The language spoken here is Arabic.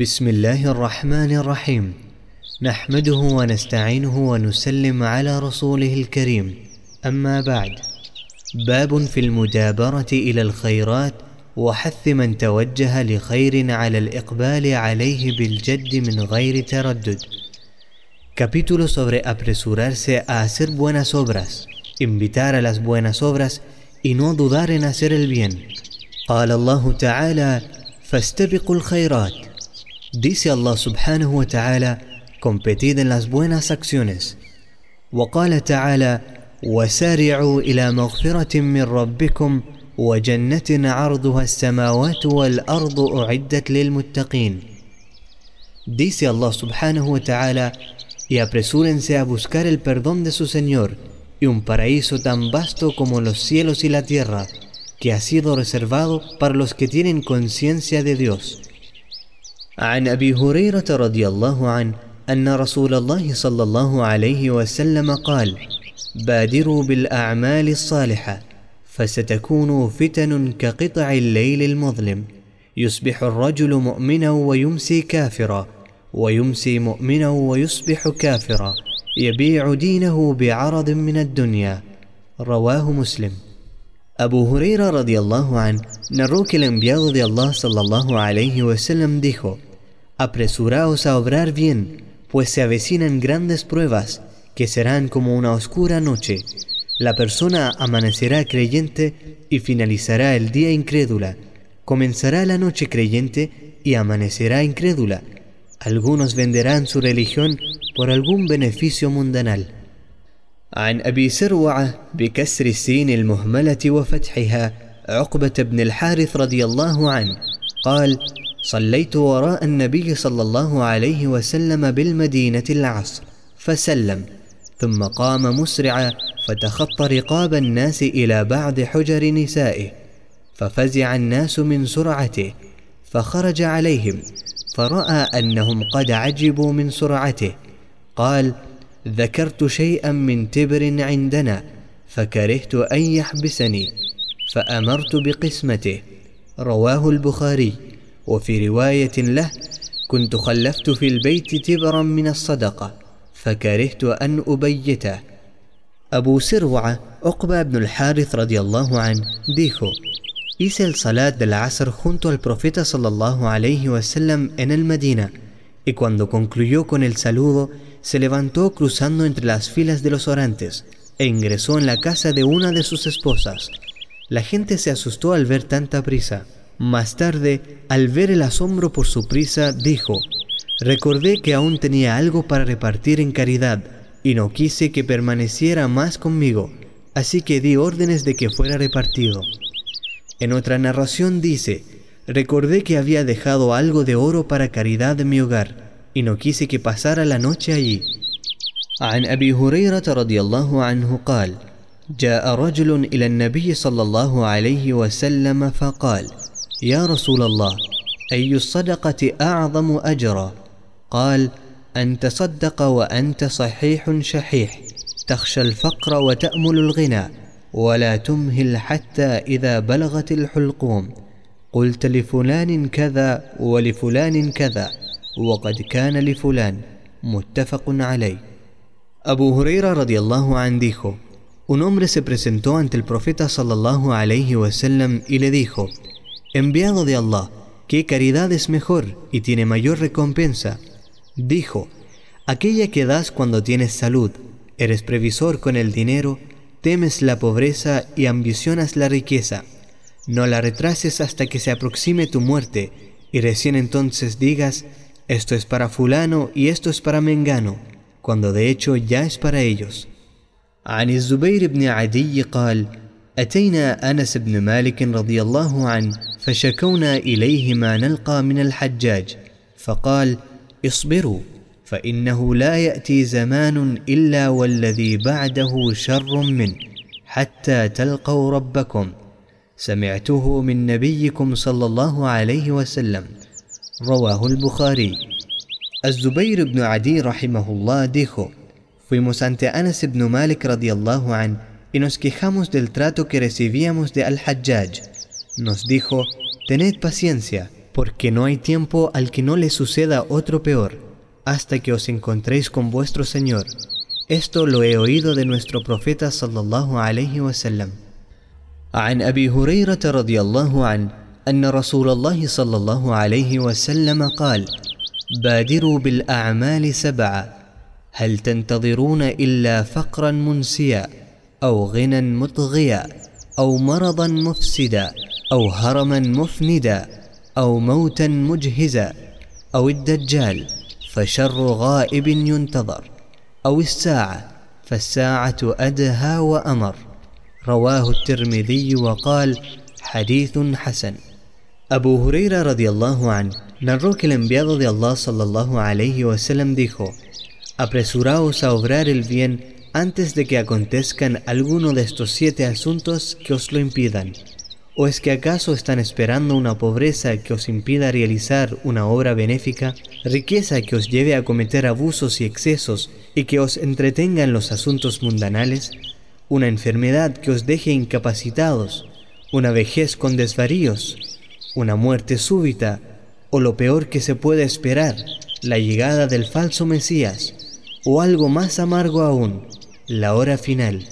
بسم الله الرحمن الرحيم نحمده ونستعينه ونسلم على رسوله الكريم أما بعد باب في المدابره إلى الخيرات وحث من توجه لخير على الإقبال عليه بالجد من غير تردد Capítulo sobre apresurarse a hacer buenas obras, invitar a las buenas obras y no dudar en hacer el bien. قال الله تعالى: فاستبقوا الخيرات. Dice Allah subhanahu wa ta'ala: competid en las buenas acciones. وقال تعالى: وسارعوا إلى مغفرة من ربكم وجنة عرضها السماوات والأرض أعدت للمتقين. Dice Allah subhanahu wa ta'ala: y apresúrense a buscar el perdón de su Señor y un paraíso tan vasto como los cielos y la tierra, que ha sido reservado para los que tienen conciencia de Dios. عن أبي هريرة رضي الله عنه أن رسول الله صلى الله عليه وسلم قال: بادروا بالأعمال الصالحة فستكون فتن كقطع الليل المظلم. يصبح الرجل مؤمنا ويمسي كافرا ويمسي مؤمنا ويصبح كافرا. يبيع دينه بعرض من الدنيا. رواه مسلم. Abu Huraira radiallahu an narró que el enviado de Allah sallallahu alayhi wasallam dijo: Apresuraos a obrar bien, pues se avecinan grandes pruebas que serán como una oscura noche. La persona amanecerá creyente y finalizará el día incrédula. Comenzará la noche creyente y amanecerá incrédula. Algunos venderán su religión por algún beneficio mundanal. عن أبي سروعة بكسر السين المهملة وفتحها عقبة بن الحارث رضي الله عنه. قال صليت وراء النبي صلى الله عليه وسلم بالمدينة العصر فسلم. ثم قام مسرعا فتخطى رقاب الناس إلى بعض حجر نسائه ففزع الناس من سرعته فخرج عليهم فرأى أنهم قد عجبوا من سرعته. قال ذكرت شيئا من تبر عندنا فكرهت أن يحبسني فأمرت بقسمته. رواه البخاري. وفي رواية له كنت خلفت في البيت تبرا من الصدقة فكرهت أن أبيته. أبو سروعة عقبة بن الحارث رضي الله عنه dijo Hice el salat del Asr junto al profeta sallallahu alayhi wasallam en el y cuando concluyó con el saludo, se levantó cruzando entre las filas de los orantes e ingresó en la casa de una de sus esposas. La gente se asustó al ver tanta prisa. Más tarde, al ver el asombro por su prisa, dijo, Recordé que aún tenía algo para repartir en caridad y no quise que permaneciera más conmigo, así que di órdenes de que fuera repartido. En otra narración dice, recordé que había dejado algo de oro para caridad en mi hogar y no quise que pasara la noche allí. عن أبي هريرة رضي الله عنه قال: جاء رجل إلى النبي صلى الله عليه وسلم فقال: يا رسول الله، أي الصدقة أعظم أجرا؟ قال: أن تصدق وأنت صحيح شحيح، تخشى الفقر وتأمل الغنى، ولا تمهل حتى إذا بلغت الحلقوم قلت لفلان كذا ولفلان كذا وقد كان لفلان متفق عليه Abu Huraira radiallahu an dijo, un hombre se presentó ante el profeta sallallahu alayhi wasallam y le dijo, enviado de Allah, ¿qué caridad es mejor y tiene mayor recompensa? Dijo, aquella que das cuando tienes salud, eres previsor con el dinero temes la pobreza y ambicionas la riqueza. No la retrases hasta que se aproxime tu muerte y recién entonces digas, esto es para fulano y esto es para mengano, cuando de hecho ya es para ellos. عن الزبير بن عدي قال أتينا أنس بن مالك رضي الله عنه فشكونا إليه ما نلقى من الحجاج فقال اصبروا فإنه لا يأتي زمان إلا والذي بعده شر منه حتى تلقوا ربكم سمعته من نبيكم صلى الله عليه وسلم رواه البخاري الزبير بن عدي رحمه الله dijo Fuimos ante Anas ibn Malik radiallahu an y nos quejamos del trato que recibíamos de Al-Hajjaj. Nos dijo, tened paciencia, porque no hay tiempo al que no le suceda otro peor, hasta que os encontréis con vuestro Señor. Esto lo he oído de nuestro profeta sallallahu alayhi wasallam. عن أبي هريرة رضي الله عنه أن رسول الله صلى الله عليه وسلم قال: بادروا بالأعمال سبعة هل تنتظرون إلا فقرا منسيا أو غنى مطغيا أو مرضا مفسدا أو هرما مفندا أو موتا مجهزا أو الدجال فشر غائب ينتظر أو الساعة فالساعة أدهى وأمر. رواه الترمذي وقال حديث حسن. Abu Huraira radiallahu an narró que el enviado de Allah sallallahu alayhi wasallam dijo: Apresuraos a obrar el bien antes de que acontezcan alguno de estos siete asuntos que os lo impidan. ¿O es que acaso están esperando una pobreza que os impida realizar una obra benéfica, riqueza que os lleve a cometer abusos y excesos y que os entretengan en los asuntos mundanales, una enfermedad que os deje incapacitados, una vejez con desvaríos? Una muerte súbita o lo peor que se puede esperar, la llegada del falso Mesías, o algo más amargo aún, la hora final?